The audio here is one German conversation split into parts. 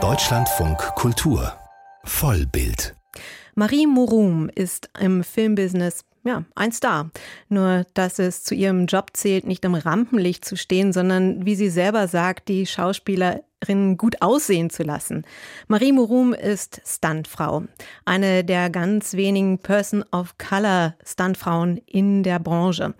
Deutschlandfunk Kultur Vollbild Marie Morum ist im Filmbusiness ja, ein Star. Nur, dass es zu ihrem Job zählt, nicht im Rampenlicht zu stehen, sondern, wie sie selber sagt, die Schauspielerin gut aussehen zu lassen. Marie Morum ist Stuntfrau. Eine der ganz wenigen Person of Color Stuntfrauen in der Branche.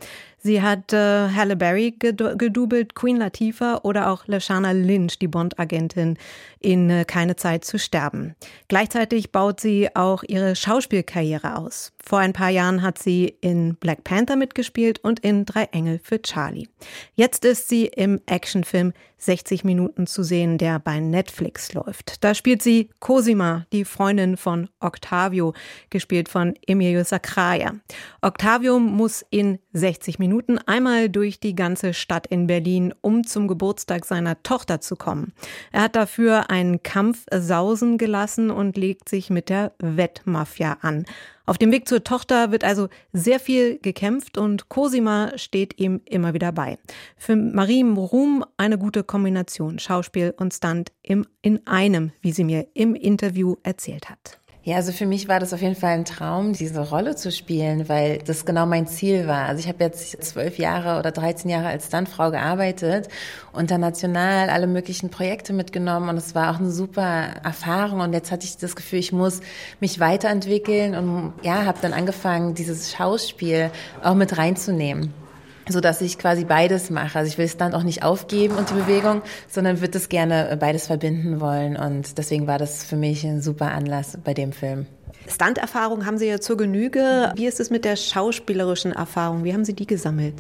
Sie hat äh, Halle Berry gedubelt, Queen Latifah oder auch Lashana Lynch, die Bond-Agentin in äh, Keine Zeit zu sterben. Gleichzeitig baut sie auch ihre Schauspielkarriere aus. Vor ein paar Jahren hat sie in Black Panther mitgespielt und in Drei Engel für Charlie. Jetzt ist sie im Actionfilm 60 Minuten zu sehen, der bei Netflix läuft. Da spielt sie Cosima, die Freundin von Octavio, gespielt von Emilio Sacraia. Octavio muss in 60 Minuten einmal durch die ganze Stadt in Berlin, um zum Geburtstag seiner Tochter zu kommen. Er hat dafür einen Kampf sausen gelassen und legt sich mit der Wettmafia an. Auf dem Weg zur Tochter wird also sehr viel gekämpft und Cosima steht ihm immer wieder bei. Für Marie Morum eine gute Kombination Schauspiel und Stunt im, in einem, wie sie mir im Interview erzählt hat. Ja, also für mich war das auf jeden Fall ein Traum, diese Rolle zu spielen, weil das genau mein Ziel war. Also ich habe jetzt zwölf Jahre oder 13 Jahre als Stuntfrau gearbeitet, international alle möglichen Projekte mitgenommen und es war auch eine super Erfahrung und jetzt hatte ich das Gefühl, ich muss mich weiterentwickeln und ja, habe dann angefangen, dieses Schauspiel auch mit reinzunehmen so dass ich quasi beides mache. Also ich will es dann auch nicht aufgeben und die Bewegung, sondern würde es gerne beides verbinden wollen. Und deswegen war das für mich ein super Anlass bei dem Film. Stunt-Erfahrung haben Sie ja zur Genüge. Wie ist es mit der schauspielerischen Erfahrung? Wie haben Sie die gesammelt?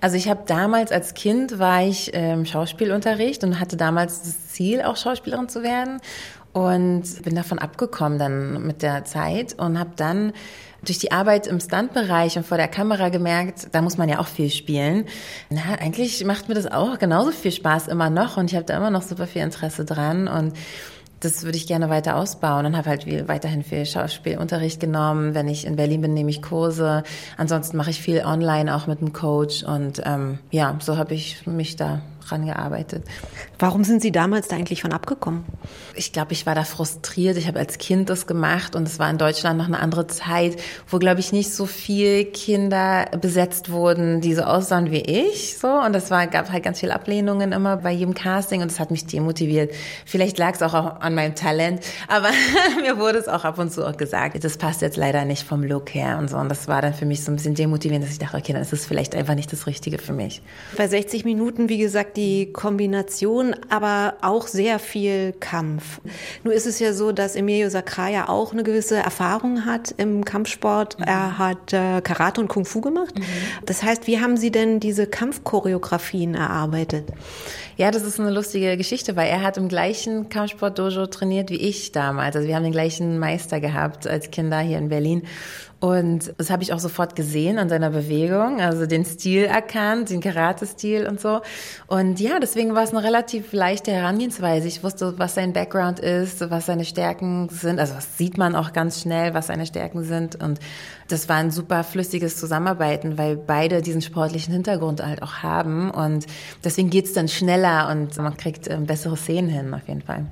Also ich habe damals als Kind war ich im ähm, Schauspielunterricht und hatte damals das Ziel, auch Schauspielerin zu werden und bin davon abgekommen dann mit der Zeit und habe dann durch die Arbeit im Stuntbereich und vor der Kamera gemerkt, da muss man ja auch viel spielen. Na, eigentlich macht mir das auch genauso viel Spaß immer noch und ich habe da immer noch super viel Interesse dran und das würde ich gerne weiter ausbauen und habe halt weiterhin viel Schauspielunterricht genommen. Wenn ich in Berlin bin, nehme ich Kurse. Ansonsten mache ich viel online auch mit einem Coach und ähm, ja, so habe ich mich da gearbeitet. Warum sind Sie damals da eigentlich von abgekommen? Ich glaube, ich war da frustriert. Ich habe als Kind das gemacht und es war in Deutschland noch eine andere Zeit, wo, glaube ich, nicht so viel Kinder besetzt wurden, die so aussahen wie ich. So Und es war, gab halt ganz viele Ablehnungen immer bei jedem Casting und es hat mich demotiviert. Vielleicht lag es auch an meinem Talent, aber mir wurde es auch ab und zu auch gesagt, das passt jetzt leider nicht vom Look her und so. Und das war dann für mich so ein bisschen demotivierend, dass ich dachte, okay, dann ist es vielleicht einfach nicht das Richtige für mich. Bei 60 Minuten, wie gesagt, die Kombination, aber auch sehr viel Kampf. Nur ist es ja so, dass Emilio Sacraia auch eine gewisse Erfahrung hat im Kampfsport. Mhm. Er hat äh, Karate und Kung Fu gemacht. Mhm. Das heißt, wie haben Sie denn diese Kampfchoreografien erarbeitet? Ja, das ist eine lustige Geschichte, weil er hat im gleichen Kampfsport-Dojo trainiert wie ich damals. Also wir haben den gleichen Meister gehabt als Kinder hier in Berlin. Und das habe ich auch sofort gesehen an seiner Bewegung, also den Stil erkannt, den Karate-Stil und so. Und ja, deswegen war es eine relativ leichte Herangehensweise. Ich wusste, was sein Background ist, was seine Stärken sind. Also das sieht man auch ganz schnell, was seine Stärken sind. Und das war ein super flüssiges Zusammenarbeiten, weil beide diesen sportlichen Hintergrund halt auch haben. Und deswegen geht's dann schneller und man kriegt ähm, bessere Szenen hin, auf jeden Fall.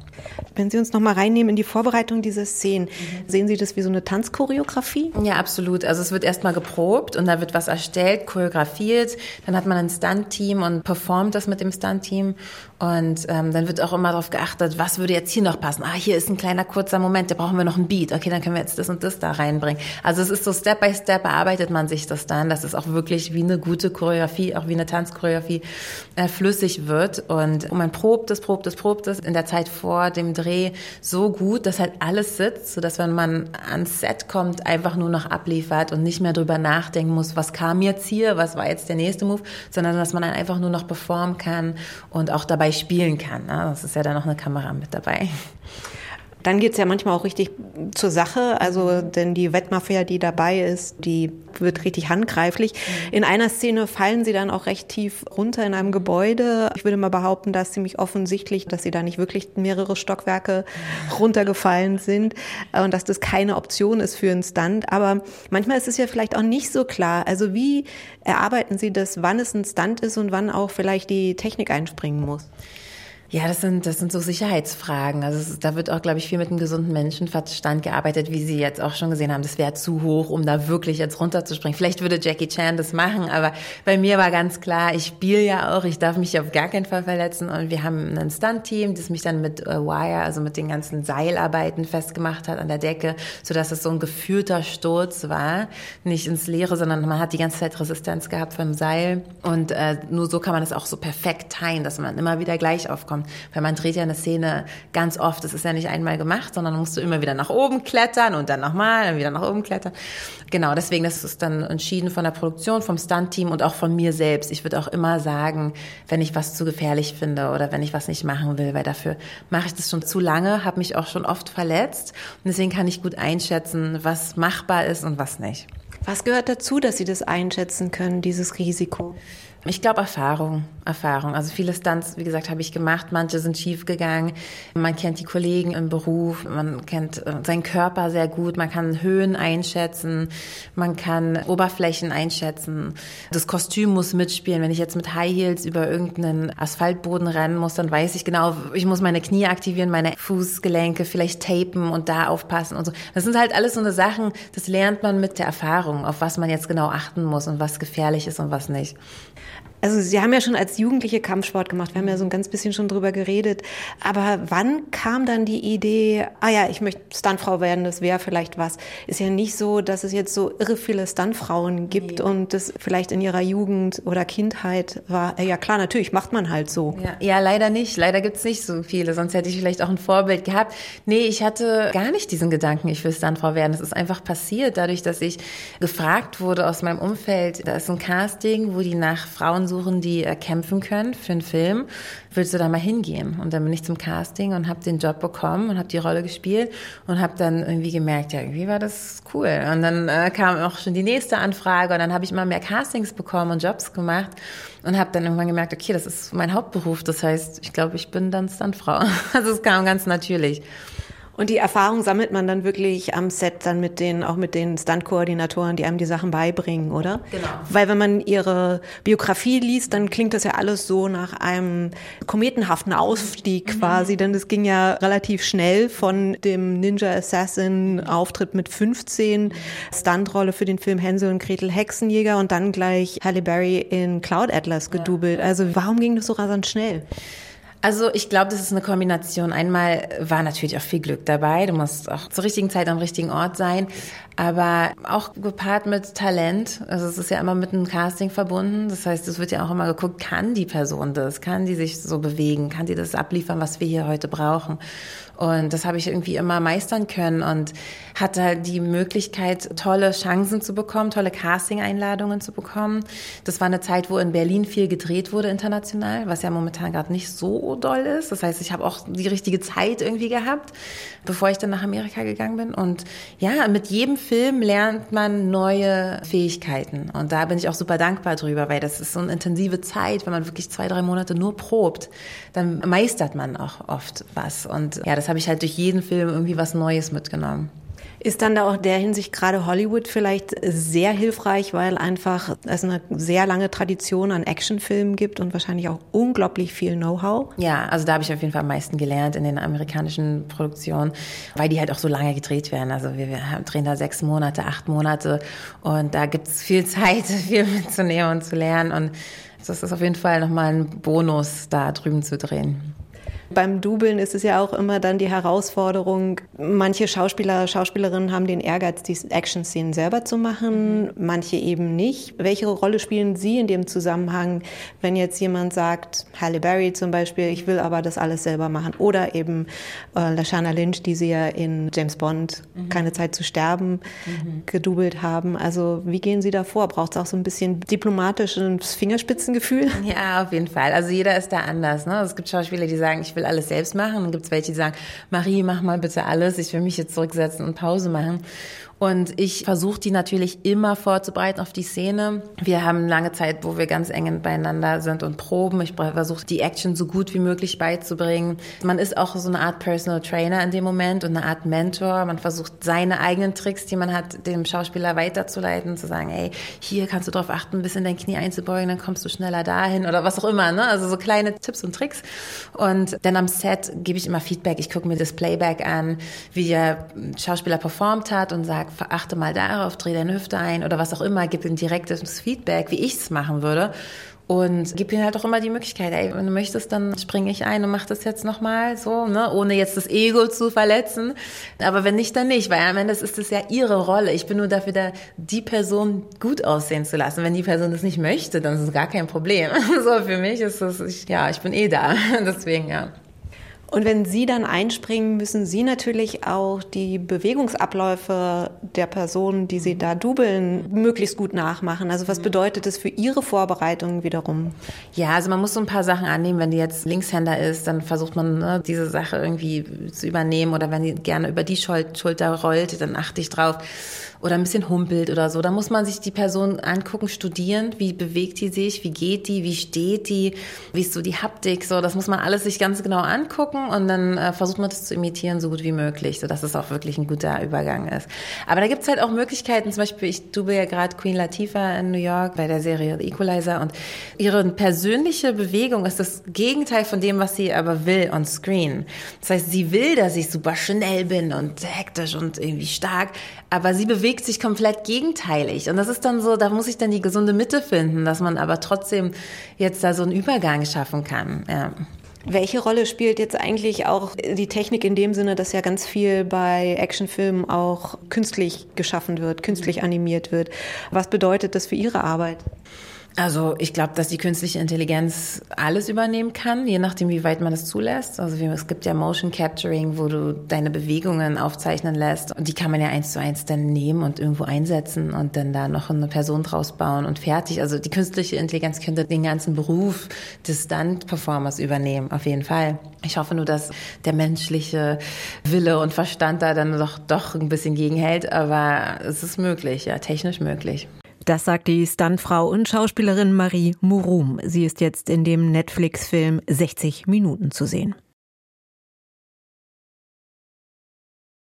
Wenn Sie uns nochmal reinnehmen in die Vorbereitung dieser Szenen, mhm. sehen Sie das wie so eine Tanzchoreografie? Ja, absolut. Also es wird erstmal geprobt und da wird was erstellt, choreografiert. Dann hat man ein Stunt-Team und performt das mit dem Stunt-Team. Und ähm, dann wird auch immer darauf geachtet, was würde jetzt hier noch passen. Ah, hier ist ein kleiner kurzer Moment, da brauchen wir noch ein Beat. Okay, dann können wir jetzt das und das da reinbringen. Also es ist so Step by Step erarbeitet man sich das dann, dass es auch wirklich wie eine gute Choreografie, auch wie eine Tanzchoreografie äh, flüssig wird. Und man probt es, probt es, probt es in der Zeit vor dem Dreh so gut, dass halt alles sitzt, sodass wenn man ans Set kommt, einfach nur noch abliefert und nicht mehr drüber nachdenken muss, was kam jetzt hier, was war jetzt der nächste Move, sondern dass man dann einfach nur noch performen kann und auch dabei spielen kann. Ne? Das ist ja dann noch eine Kamera mit dabei. Dann geht's ja manchmal auch richtig zur Sache. Also, denn die Wettmafia, die dabei ist, die wird richtig handgreiflich. Mhm. In einer Szene fallen sie dann auch recht tief runter in einem Gebäude. Ich würde mal behaupten, da ist ziemlich offensichtlich, dass sie da nicht wirklich mehrere Stockwerke runtergefallen sind und dass das keine Option ist für einen Stunt. Aber manchmal ist es ja vielleicht auch nicht so klar. Also, wie erarbeiten Sie das, wann es ein Stunt ist und wann auch vielleicht die Technik einspringen muss? Ja, das sind, das sind so Sicherheitsfragen. Also es, da wird auch, glaube ich, viel mit einem gesunden Menschenverstand gearbeitet, wie Sie jetzt auch schon gesehen haben. Das wäre zu hoch, um da wirklich jetzt runterzuspringen. Vielleicht würde Jackie Chan das machen, aber bei mir war ganz klar, ich spiele ja auch, ich darf mich auf gar keinen Fall verletzen. Und wir haben ein Stunt-Team, das mich dann mit äh, Wire, also mit den ganzen Seilarbeiten festgemacht hat an der Decke, sodass es so ein geführter Sturz war. Nicht ins Leere, sondern man hat die ganze Zeit Resistenz gehabt vom Seil. Und äh, nur so kann man das auch so perfekt teilen, dass man immer wieder gleich aufkommt kommt. Weil man dreht ja eine Szene ganz oft. Das ist ja nicht einmal gemacht, sondern musst du immer wieder nach oben klettern und dann nochmal, dann wieder nach oben klettern. Genau, deswegen, das ist dann entschieden von der Produktion, vom Stunt-Team und auch von mir selbst. Ich würde auch immer sagen, wenn ich was zu gefährlich finde oder wenn ich was nicht machen will, weil dafür mache ich das schon zu lange, habe mich auch schon oft verletzt. Und deswegen kann ich gut einschätzen, was machbar ist und was nicht. Was gehört dazu, dass Sie das einschätzen können, dieses Risiko? Ich glaube Erfahrung, Erfahrung. Also viele Stunts, wie gesagt, habe ich gemacht. Manche sind schief gegangen. Man kennt die Kollegen im Beruf, man kennt äh, seinen Körper sehr gut. Man kann Höhen einschätzen, man kann Oberflächen einschätzen. Das Kostüm muss mitspielen. Wenn ich jetzt mit High Heels über irgendeinen Asphaltboden rennen muss, dann weiß ich genau, ich muss meine Knie aktivieren, meine Fußgelenke vielleicht tapen und da aufpassen und so. Das sind halt alles so eine Sachen, das lernt man mit der Erfahrung, auf was man jetzt genau achten muss und was gefährlich ist und was nicht. Also Sie haben ja schon als Jugendliche Kampfsport gemacht. Wir haben ja so ein ganz bisschen schon drüber geredet. Aber wann kam dann die Idee, ah ja, ich möchte Stuntfrau werden, das wäre vielleicht was. Ist ja nicht so, dass es jetzt so irre viele Stuntfrauen gibt nee. und das vielleicht in ihrer Jugend oder Kindheit war. Ja klar, natürlich macht man halt so. Ja, ja leider nicht. Leider gibt's nicht so viele. Sonst hätte ich vielleicht auch ein Vorbild gehabt. Nee, ich hatte gar nicht diesen Gedanken, ich will Stuntfrau werden. Das ist einfach passiert, dadurch, dass ich gefragt wurde aus meinem Umfeld. Da ist ein Casting, wo die nach Frauen suchen, die äh, kämpfen können für einen Film. Willst du da mal hingehen? Und dann bin ich zum Casting und habe den Job bekommen und habe die Rolle gespielt und habe dann irgendwie gemerkt, ja, irgendwie war das cool. Und dann äh, kam auch schon die nächste Anfrage und dann habe ich immer mehr Castings bekommen und Jobs gemacht und habe dann irgendwann gemerkt, okay, das ist mein Hauptberuf. Das heißt, ich glaube, ich bin dann Stuntfrau. Also es kam ganz natürlich. Und die Erfahrung sammelt man dann wirklich am Set dann mit den, auch mit den Stunt-Koordinatoren, die einem die Sachen beibringen, oder? Genau. Weil wenn man ihre Biografie liest, dann klingt das ja alles so nach einem kometenhaften Ausstieg mhm. quasi, denn es ging ja relativ schnell von dem Ninja Assassin Auftritt mit 15, Stuntrolle für den Film Hänsel und Gretel Hexenjäger und dann gleich Halle Berry in Cloud Atlas gedoubelt. Ja. Also warum ging das so rasant schnell? Also ich glaube, das ist eine Kombination. Einmal war natürlich auch viel Glück dabei. Du musst auch zur richtigen Zeit am richtigen Ort sein aber auch gepaart mit Talent. Also es ist ja immer mit einem Casting verbunden. Das heißt, es wird ja auch immer geguckt, kann die Person das? Kann die sich so bewegen? Kann die das abliefern, was wir hier heute brauchen? Und das habe ich irgendwie immer meistern können und hatte halt die Möglichkeit, tolle Chancen zu bekommen, tolle Casting-Einladungen zu bekommen. Das war eine Zeit, wo in Berlin viel gedreht wurde international, was ja momentan gerade nicht so doll ist. Das heißt, ich habe auch die richtige Zeit irgendwie gehabt, bevor ich dann nach Amerika gegangen bin. Und ja, mit jedem Film lernt man neue Fähigkeiten. Und da bin ich auch super dankbar drüber, weil das ist so eine intensive Zeit, wenn man wirklich zwei, drei Monate nur probt, dann meistert man auch oft was. Und ja, das habe ich halt durch jeden Film irgendwie was Neues mitgenommen. Ist dann da auch der Hinsicht gerade Hollywood vielleicht sehr hilfreich, weil einfach es eine sehr lange Tradition an Actionfilmen gibt und wahrscheinlich auch unglaublich viel Know-how? Ja, also da habe ich auf jeden Fall am meisten gelernt in den amerikanischen Produktionen, weil die halt auch so lange gedreht werden. Also wir, wir drehen da sechs Monate, acht Monate und da gibt es viel Zeit, viel mitzunehmen und zu lernen und das ist auf jeden Fall nochmal ein Bonus, da drüben zu drehen. Beim Dubeln ist es ja auch immer dann die Herausforderung, manche Schauspieler, Schauspielerinnen haben den Ehrgeiz, die Action-Szenen selber zu machen, manche eben nicht. Welche Rolle spielen Sie in dem Zusammenhang, wenn jetzt jemand sagt, Halle Berry zum Beispiel, ich will aber das alles selber machen oder eben äh, Lashana Lynch, die Sie ja in James Bond mhm. keine Zeit zu sterben mhm. gedubelt haben. Also wie gehen Sie da vor? Braucht es auch so ein bisschen diplomatisches Fingerspitzengefühl? Ja, auf jeden Fall. Also jeder ist da anders. Ne? Es gibt Schauspieler, die sagen, ich will will alles selbst machen. Dann gibt es welche, die sagen, Marie, mach mal bitte alles, ich will mich jetzt zurücksetzen und Pause machen. Und ich versuche die natürlich immer vorzubereiten auf die Szene. Wir haben lange Zeit, wo wir ganz eng beieinander sind und proben. Ich versuche die Action so gut wie möglich beizubringen. Man ist auch so eine Art Personal Trainer in dem Moment und eine Art Mentor. Man versucht seine eigenen Tricks, die man hat, dem Schauspieler weiterzuleiten, zu sagen, hey, hier kannst du darauf achten, ein bisschen dein Knie einzubeugen, dann kommst du schneller dahin oder was auch immer. Ne? Also so kleine Tipps und Tricks. Und dann am Set gebe ich immer Feedback. Ich gucke mir das Playback an, wie der Schauspieler performt hat und sage, achte mal darauf, dreh deine Hüfte ein oder was auch immer, gib ihm direktes Feedback, wie ich es machen würde und gib ihnen halt auch immer die Möglichkeit, ey, wenn du möchtest, dann springe ich ein und mach das jetzt nochmal so, ne, ohne jetzt das Ego zu verletzen. Aber wenn nicht, dann nicht, weil am Ende ist es ja ihre Rolle. Ich bin nur dafür da, die Person gut aussehen zu lassen. Wenn die Person das nicht möchte, dann ist es gar kein Problem. So, für mich ist es, ja, ich bin eh da. Deswegen, ja. Und wenn Sie dann einspringen, müssen Sie natürlich auch die Bewegungsabläufe der Personen, die Sie da dubeln, möglichst gut nachmachen. Also was mhm. bedeutet das für Ihre Vorbereitung wiederum? Ja, also man muss so ein paar Sachen annehmen. Wenn die jetzt Linkshänder ist, dann versucht man ne, diese Sache irgendwie zu übernehmen. Oder wenn die gerne über die Schulter rollt, dann achte ich drauf oder ein bisschen humpelt oder so. Da muss man sich die Person angucken, studieren, wie bewegt die sich, wie geht die, wie steht die, wie ist so die Haptik, so. Das muss man alles sich ganz genau angucken und dann äh, versucht man das zu imitieren, so gut wie möglich, sodass es auch wirklich ein guter Übergang ist. Aber da gibt's halt auch Möglichkeiten, zum Beispiel, ich tue ja gerade Queen Latifah in New York bei der Serie The Equalizer und ihre persönliche Bewegung ist das Gegenteil von dem, was sie aber will on screen. Das heißt, sie will, dass ich super schnell bin und hektisch und irgendwie stark, aber sie bewegt sich komplett gegenteilig. Und das ist dann so, da muss ich dann die gesunde Mitte finden, dass man aber trotzdem jetzt da so einen Übergang schaffen kann. Ja. Welche Rolle spielt jetzt eigentlich auch die Technik in dem Sinne, dass ja ganz viel bei Actionfilmen auch künstlich geschaffen wird, künstlich animiert wird? Was bedeutet das für Ihre Arbeit? Also ich glaube, dass die künstliche Intelligenz alles übernehmen kann, je nachdem, wie weit man es zulässt. Also es gibt ja Motion Capturing, wo du deine Bewegungen aufzeichnen lässt und die kann man ja eins zu eins dann nehmen und irgendwo einsetzen und dann da noch eine Person draus bauen und fertig. Also die künstliche Intelligenz könnte den ganzen Beruf des Stunt-Performers übernehmen, auf jeden Fall. Ich hoffe nur, dass der menschliche Wille und Verstand da dann doch, doch ein bisschen gegenhält, aber es ist möglich, ja, technisch möglich. Das sagt die Stuntfrau und Schauspielerin Marie Murum. Sie ist jetzt in dem Netflix-Film 60 Minuten zu sehen.